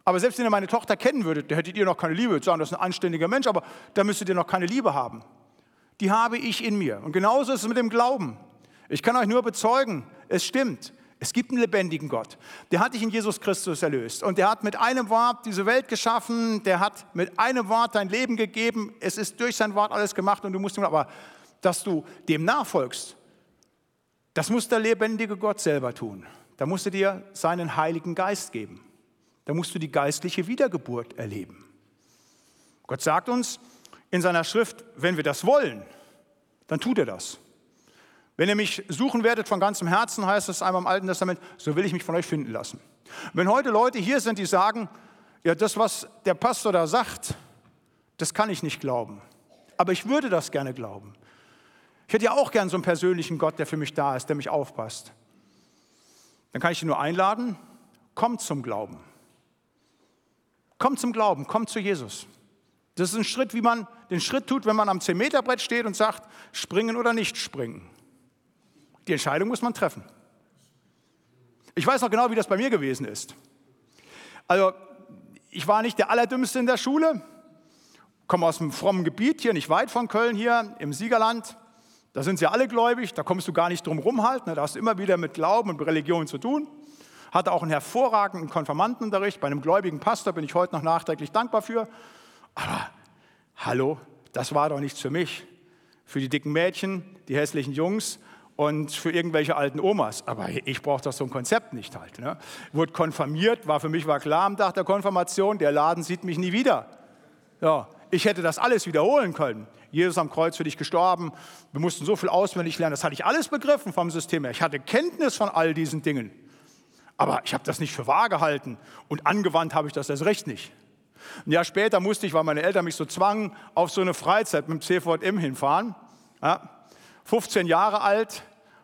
Aber selbst wenn ihr meine Tochter kennen würdet, hättet ihr noch keine Liebe. Würdet sagen, das ist ein anständiger Mensch, aber da müsstet ihr noch keine Liebe haben. Die habe ich in mir. Und genauso ist es mit dem Glauben. Ich kann euch nur bezeugen, es stimmt. Es gibt einen lebendigen Gott. Der hat dich in Jesus Christus erlöst. Und der hat mit einem Wort diese Welt geschaffen. Der hat mit einem Wort dein Leben gegeben. Es ist durch sein Wort alles gemacht. Und du musst, aber dass du dem nachfolgst, das muss der lebendige Gott selber tun. Da musst du dir seinen Heiligen Geist geben. Da musst du die geistliche Wiedergeburt erleben. Gott sagt uns in seiner Schrift, wenn wir das wollen, dann tut er das. Wenn ihr mich suchen werdet von ganzem Herzen, heißt es einmal im Alten Testament, so will ich mich von euch finden lassen. Wenn heute Leute hier sind, die sagen, ja, das, was der Pastor da sagt, das kann ich nicht glauben. Aber ich würde das gerne glauben. Ich hätte ja auch gern so einen persönlichen Gott, der für mich da ist, der mich aufpasst. Dann kann ich ihn nur einladen, kommt zum Glauben. Kommt zum Glauben, kommt zu Jesus. Das ist ein Schritt, wie man den Schritt tut, wenn man am 10-Meter-Brett steht und sagt, springen oder nicht springen. Die Entscheidung muss man treffen. Ich weiß noch genau, wie das bei mir gewesen ist. Also, ich war nicht der Allerdümmste in der Schule, komme aus einem frommen Gebiet, hier nicht weit von Köln, hier im Siegerland. Da sind sie alle gläubig, da kommst du gar nicht drum rum halt. Ne? Da hast du immer wieder mit Glauben und Religion zu tun. Hatte auch einen hervorragenden Konfirmandenunterricht. Bei einem gläubigen Pastor bin ich heute noch nachträglich dankbar für. Aber hallo, das war doch nichts für mich. Für die dicken Mädchen, die hässlichen Jungs und für irgendwelche alten Omas. Aber ich brauche doch so ein Konzept nicht halt. Ne? Wurde konfirmiert, war für mich war klar am Tag der Konfirmation, der Laden sieht mich nie wieder. Ja, ich hätte das alles wiederholen können. Jesus am Kreuz für dich gestorben. Wir mussten so viel auswendig lernen. Das hatte ich alles begriffen vom System her. Ich hatte Kenntnis von all diesen Dingen. Aber ich habe das nicht für wahr gehalten und angewandt habe ich das erst recht nicht. Ein Jahr später musste ich, weil meine Eltern mich so zwangen, auf so eine Freizeit mit dem CVM hinfahren. Ja, 15 Jahre alt,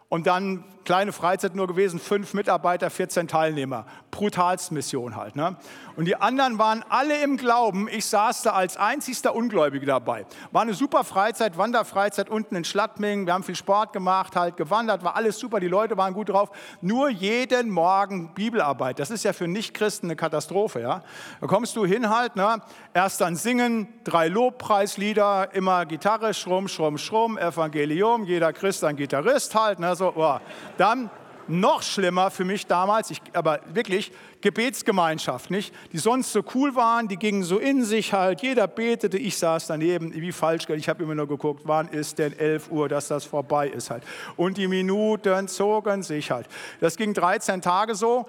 und dann kleine Freizeit nur gewesen, fünf Mitarbeiter, 14 Teilnehmer. Brutalstmission halt. Ne? Und die anderen waren alle im Glauben. Ich saß da als einzigster Ungläubige dabei. War eine super Freizeit, Wanderfreizeit unten in Schlattming. Wir haben viel Sport gemacht, halt gewandert, war alles super. Die Leute waren gut drauf. Nur jeden Morgen Bibelarbeit. Das ist ja für Nichtchristen eine Katastrophe. Ja? Da kommst du hin halt, ne? erst dann singen, drei Lobpreislieder, immer Gitarre, Schrumm, Schrumm, Schrumm, Evangelium, jeder Christ ein Gitarrist halt. Ne? So, oh. Dann noch schlimmer für mich damals, ich, aber wirklich Gebetsgemeinschaft, nicht? Die sonst so cool waren, die gingen so in sich halt, jeder betete, ich saß daneben, wie falsch, ich habe immer nur geguckt, wann ist denn 11 Uhr, dass das vorbei ist halt. Und die Minuten zogen sich halt. Das ging 13 Tage so.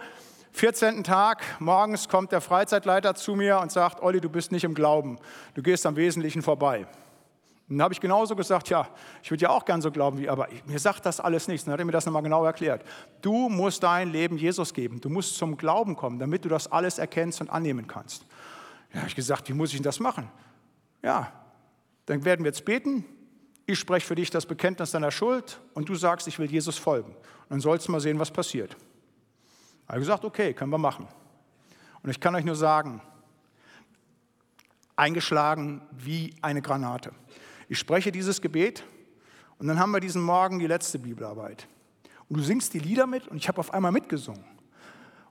14. Tag, morgens kommt der Freizeitleiter zu mir und sagt, Olli, du bist nicht im Glauben, du gehst am Wesentlichen vorbei. Dann habe ich genauso gesagt, ja, ich würde ja auch gern so glauben wie, aber mir sagt das alles nichts. Dann hat er mir das nochmal genau erklärt. Du musst dein Leben Jesus geben. Du musst zum Glauben kommen, damit du das alles erkennst und annehmen kannst. Ja, habe ich gesagt, wie muss ich denn das machen? Ja, dann werden wir jetzt beten. ich spreche für dich das Bekenntnis deiner Schuld und du sagst, ich will Jesus folgen. Und dann sollst du mal sehen, was passiert. Er hat gesagt, okay, können wir machen. Und ich kann euch nur sagen, eingeschlagen wie eine Granate. Ich spreche dieses Gebet und dann haben wir diesen Morgen die letzte Bibelarbeit. Und du singst die Lieder mit und ich habe auf einmal mitgesungen.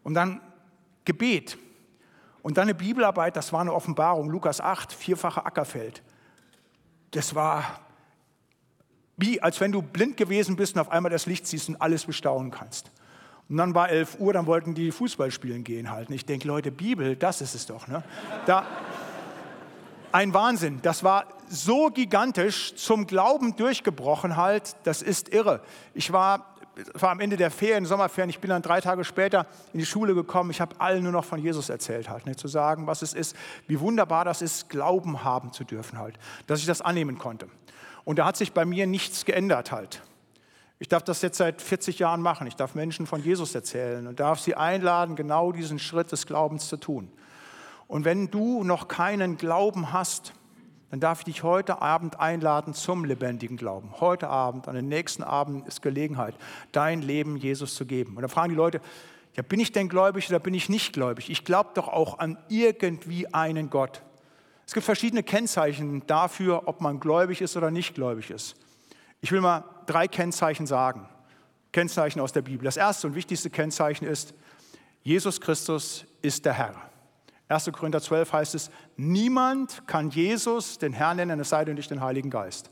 Und dann Gebet. Und dann eine Bibelarbeit, das war eine Offenbarung, Lukas 8, vierfache Ackerfeld. Das war wie, als wenn du blind gewesen bist und auf einmal das Licht siehst und alles bestaunen kannst. Und dann war 11 Uhr, dann wollten die Fußball spielen gehen halt. Und ich denke, Leute, Bibel, das ist es doch. Ne? Da, ein Wahnsinn. Das war so gigantisch, zum Glauben durchgebrochen halt. Das ist irre. Ich war, war am Ende der Ferien, Sommerferien, ich bin dann drei Tage später in die Schule gekommen. Ich habe allen nur noch von Jesus erzählt halt. Ne? Zu sagen, was es ist, wie wunderbar das ist, Glauben haben zu dürfen halt. Dass ich das annehmen konnte. Und da hat sich bei mir nichts geändert halt. Ich darf das jetzt seit 40 Jahren machen. Ich darf Menschen von Jesus erzählen und darf sie einladen, genau diesen Schritt des Glaubens zu tun. Und wenn du noch keinen Glauben hast, dann darf ich dich heute Abend einladen zum lebendigen Glauben. Heute Abend, an den nächsten Abend ist Gelegenheit, dein Leben Jesus zu geben. Und dann fragen die Leute, ja, bin ich denn gläubig oder bin ich nicht gläubig? Ich glaube doch auch an irgendwie einen Gott. Es gibt verschiedene Kennzeichen dafür, ob man gläubig ist oder nicht gläubig ist. Ich will mal drei Kennzeichen sagen. Kennzeichen aus der Bibel. Das erste und wichtigste Kennzeichen ist, Jesus Christus ist der Herr. 1. Korinther 12 heißt es, niemand kann Jesus den Herrn nennen, es sei denn durch den Heiligen Geist.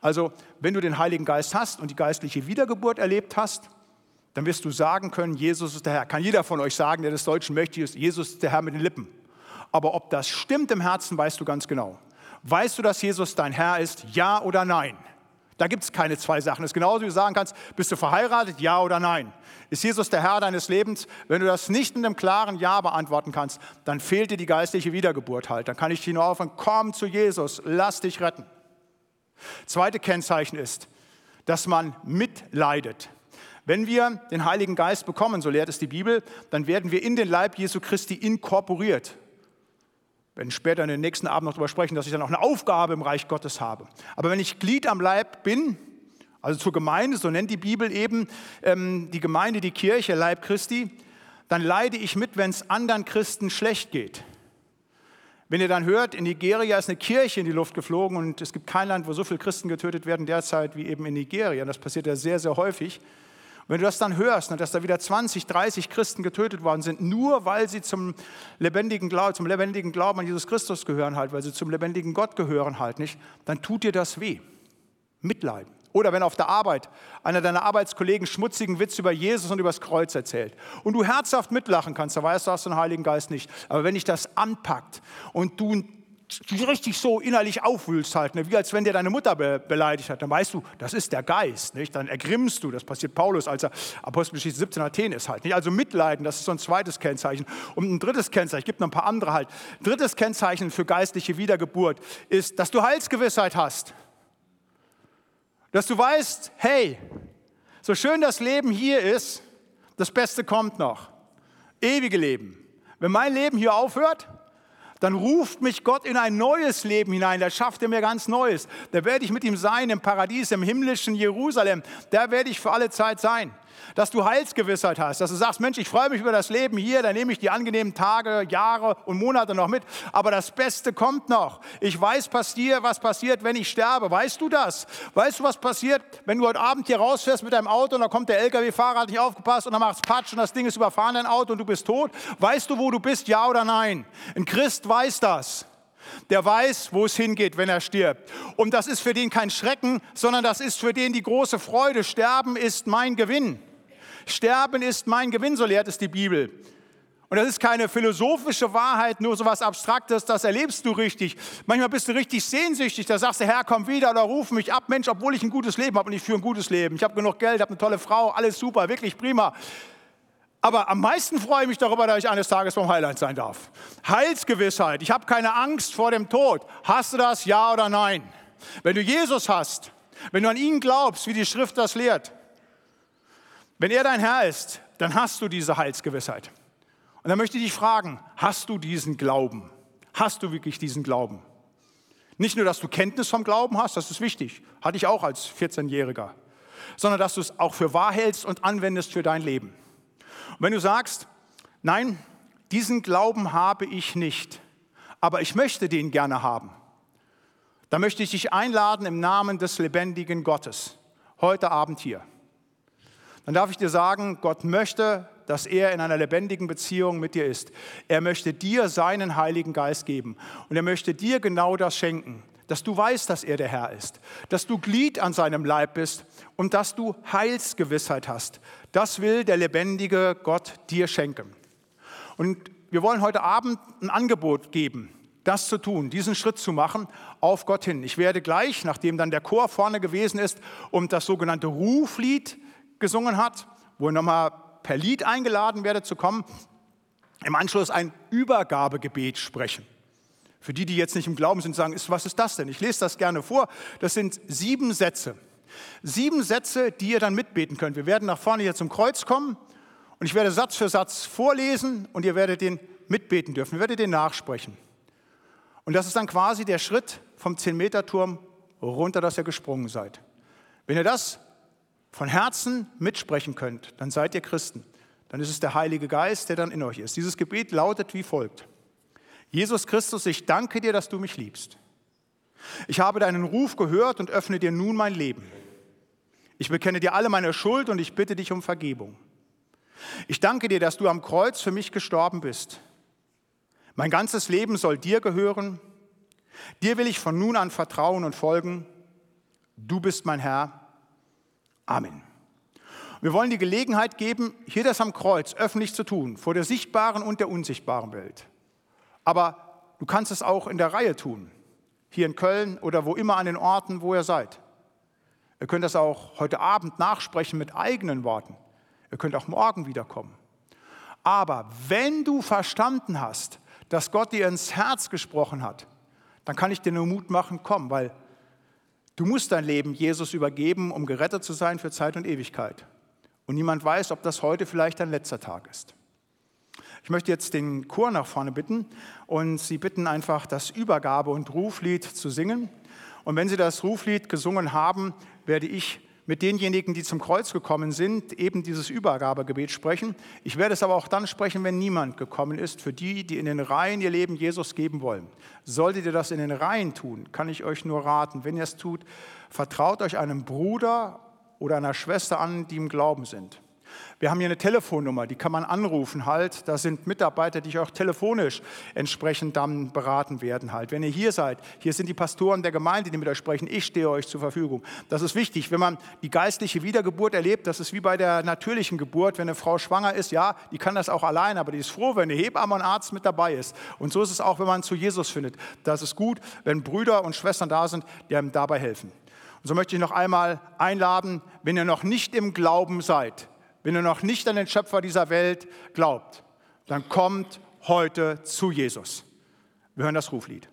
Also, wenn du den Heiligen Geist hast und die geistliche Wiedergeburt erlebt hast, dann wirst du sagen können, Jesus ist der Herr. Kann jeder von euch sagen, der des Deutschen mächtig ist, Jesus ist der Herr mit den Lippen. Aber ob das stimmt im Herzen, weißt du ganz genau. Weißt du, dass Jesus dein Herr ist? Ja oder nein? Da gibt es keine zwei Sachen. Es ist genauso, wie du sagen kannst, bist du verheiratet? Ja oder nein? Ist Jesus der Herr deines Lebens? Wenn du das nicht mit einem klaren Ja beantworten kannst, dann fehlt dir die geistliche Wiedergeburt halt. Dann kann ich dich nur aufhören, komm zu Jesus, lass dich retten. Zweite Kennzeichen ist, dass man mitleidet. Wenn wir den Heiligen Geist bekommen, so lehrt es die Bibel, dann werden wir in den Leib Jesu Christi inkorporiert. Werden später in den nächsten Abend noch darüber sprechen, dass ich dann auch eine Aufgabe im Reich Gottes habe. Aber wenn ich Glied am Leib bin, also zur Gemeinde, so nennt die Bibel eben ähm, die Gemeinde, die Kirche, Leib Christi, dann leide ich mit, wenn es anderen Christen schlecht geht. Wenn ihr dann hört, in Nigeria ist eine Kirche in die Luft geflogen und es gibt kein Land, wo so viele Christen getötet werden derzeit wie eben in Nigeria. Das passiert ja sehr, sehr häufig. Wenn du das dann hörst, ne, dass da wieder 20, 30 Christen getötet worden sind, nur weil sie zum lebendigen, Glauben, zum lebendigen Glauben an Jesus Christus gehören halt, weil sie zum lebendigen Gott gehören halt nicht, dann tut dir das weh. Mitleiden. Oder wenn auf der Arbeit einer deiner Arbeitskollegen schmutzigen Witz über Jesus und über das Kreuz erzählt und du herzhaft mitlachen kannst, dann weißt du, hast du den Heiligen Geist nicht. Aber wenn dich das anpackt und du richtig so innerlich aufwühlst halt, ne? wie als wenn dir deine Mutter be beleidigt hat, dann weißt du, das ist der Geist, nicht? dann ergrimmst du, das passiert Paulus, als er Apostelgeschichte 17 Athen ist halt. Nicht? Also Mitleiden, das ist so ein zweites Kennzeichen. Und ein drittes Kennzeichen, es gibt noch ein paar andere halt, drittes Kennzeichen für geistliche Wiedergeburt ist, dass du Heilsgewissheit hast. Dass du weißt, hey, so schön das Leben hier ist, das Beste kommt noch. Ewige Leben. Wenn mein Leben hier aufhört, dann ruft mich Gott in ein neues Leben hinein. Da schafft er mir ganz Neues. Da werde ich mit ihm sein im Paradies, im himmlischen Jerusalem. Da werde ich für alle Zeit sein dass du Heilsgewissheit hast, dass du sagst, Mensch, ich freue mich über das Leben hier, da nehme ich die angenehmen Tage, Jahre und Monate noch mit, aber das Beste kommt noch. Ich weiß passiert, was passiert, wenn ich sterbe. Weißt du das? Weißt du, was passiert, wenn du heute Abend hier rausfährst mit deinem Auto und da kommt der LKW-Fahrer, hat nicht aufgepasst und dann macht es Patsch und das Ding ist überfahren, dein Auto und du bist tot? Weißt du, wo du bist, ja oder nein? Ein Christ weiß das der weiß, wo es hingeht, wenn er stirbt. Und das ist für den kein Schrecken, sondern das ist für den die große Freude. Sterben ist mein Gewinn. Sterben ist mein Gewinn, so lehrt es die Bibel. Und das ist keine philosophische Wahrheit, nur so was Abstraktes, das erlebst du richtig. Manchmal bist du richtig sehnsüchtig, da sagst du, Herr, komm wieder oder ruf mich ab. Mensch, obwohl ich ein gutes Leben habe und ich führe ein gutes Leben. Ich habe genug Geld, habe eine tolle Frau, alles super, wirklich prima. Aber am meisten freue ich mich darüber, dass ich eines Tages beim Heiland sein darf. Heilsgewissheit, ich habe keine Angst vor dem Tod. Hast du das, ja oder nein? Wenn du Jesus hast, wenn du an ihn glaubst, wie die Schrift das lehrt, wenn er dein Herr ist, dann hast du diese Heilsgewissheit. Und dann möchte ich dich fragen, hast du diesen Glauben? Hast du wirklich diesen Glauben? Nicht nur, dass du Kenntnis vom Glauben hast, das ist wichtig, hatte ich auch als 14-Jähriger, sondern dass du es auch für wahr hältst und anwendest für dein Leben. Und wenn du sagst, nein, diesen Glauben habe ich nicht, aber ich möchte den gerne haben, dann möchte ich dich einladen im Namen des lebendigen Gottes, heute Abend hier. Dann darf ich dir sagen, Gott möchte, dass er in einer lebendigen Beziehung mit dir ist. Er möchte dir seinen Heiligen Geist geben und er möchte dir genau das schenken, dass du weißt, dass er der Herr ist, dass du Glied an seinem Leib bist und dass du Heilsgewissheit hast. Das will der lebendige Gott dir schenken. Und wir wollen heute Abend ein Angebot geben, das zu tun, diesen Schritt zu machen auf Gott hin. Ich werde gleich, nachdem dann der Chor vorne gewesen ist und das sogenannte Ruflied gesungen hat, wo ihr nochmal per Lied eingeladen werdet zu kommen, im Anschluss ein Übergabegebet sprechen. Für die, die jetzt nicht im Glauben sind, sagen, was ist das denn? Ich lese das gerne vor. Das sind sieben Sätze. Sieben Sätze, die ihr dann mitbeten könnt. Wir werden nach vorne hier zum Kreuz kommen und ich werde Satz für Satz vorlesen und ihr werdet den mitbeten dürfen. Ihr werdet den nachsprechen. Und das ist dann quasi der Schritt vom 10-Meter-Turm runter, dass ihr gesprungen seid. Wenn ihr das von Herzen mitsprechen könnt, dann seid ihr Christen. Dann ist es der Heilige Geist, der dann in euch ist. Dieses Gebet lautet wie folgt. Jesus Christus, ich danke dir, dass du mich liebst. Ich habe deinen Ruf gehört und öffne dir nun mein Leben. Ich bekenne dir alle meine Schuld und ich bitte dich um Vergebung. Ich danke dir, dass du am Kreuz für mich gestorben bist. Mein ganzes Leben soll dir gehören. Dir will ich von nun an vertrauen und folgen. Du bist mein Herr. Amen. Wir wollen die Gelegenheit geben, hier das am Kreuz öffentlich zu tun, vor der sichtbaren und der unsichtbaren Welt. Aber du kannst es auch in der Reihe tun, hier in Köln oder wo immer an den Orten, wo ihr seid. Ihr könnt das auch heute Abend nachsprechen mit eigenen Worten. Ihr könnt auch morgen wiederkommen. Aber wenn du verstanden hast, dass Gott dir ins Herz gesprochen hat, dann kann ich dir nur Mut machen, komm, weil du musst dein Leben Jesus übergeben, um gerettet zu sein für Zeit und Ewigkeit. Und niemand weiß, ob das heute vielleicht dein letzter Tag ist. Ich möchte jetzt den Chor nach vorne bitten und Sie bitten einfach, das Übergabe- und Ruflied zu singen. Und wenn Sie das Ruflied gesungen haben, werde ich mit denjenigen, die zum Kreuz gekommen sind, eben dieses Übergabegebet sprechen. Ich werde es aber auch dann sprechen, wenn niemand gekommen ist, für die, die in den Reihen ihr Leben Jesus geben wollen. Solltet ihr das in den Reihen tun, kann ich euch nur raten, wenn ihr es tut, vertraut euch einem Bruder oder einer Schwester an, die im Glauben sind. Wir haben hier eine Telefonnummer, die kann man anrufen halt. Da sind Mitarbeiter, die auch telefonisch entsprechend dann beraten werden halt. Wenn ihr hier seid, hier sind die Pastoren der Gemeinde, die mit euch sprechen. Ich stehe euch zur Verfügung. Das ist wichtig. Wenn man die geistliche Wiedergeburt erlebt, das ist wie bei der natürlichen Geburt. Wenn eine Frau schwanger ist, ja, die kann das auch allein, aber die ist froh, wenn eine Hebamme und Arzt mit dabei ist. Und so ist es auch, wenn man zu Jesus findet. Das ist gut, wenn Brüder und Schwestern da sind, die einem dabei helfen. Und so möchte ich noch einmal einladen, wenn ihr noch nicht im Glauben seid, wenn ihr noch nicht an den Schöpfer dieser Welt glaubt, dann kommt heute zu Jesus. Wir hören das Ruflied.